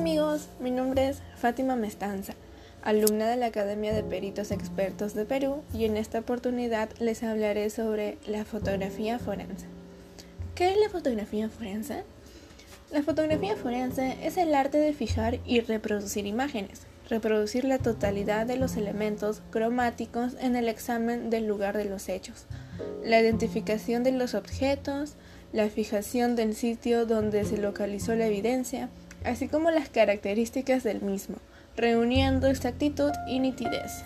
amigos, mi nombre es Fátima Mestanza, alumna de la Academia de Peritos Expertos de Perú y en esta oportunidad les hablaré sobre la fotografía forense. ¿Qué es la fotografía forense? La fotografía forense es el arte de fijar y reproducir imágenes, reproducir la totalidad de los elementos cromáticos en el examen del lugar de los hechos, la identificación de los objetos, la fijación del sitio donde se localizó la evidencia, así como las características del mismo, reuniendo exactitud y nitidez.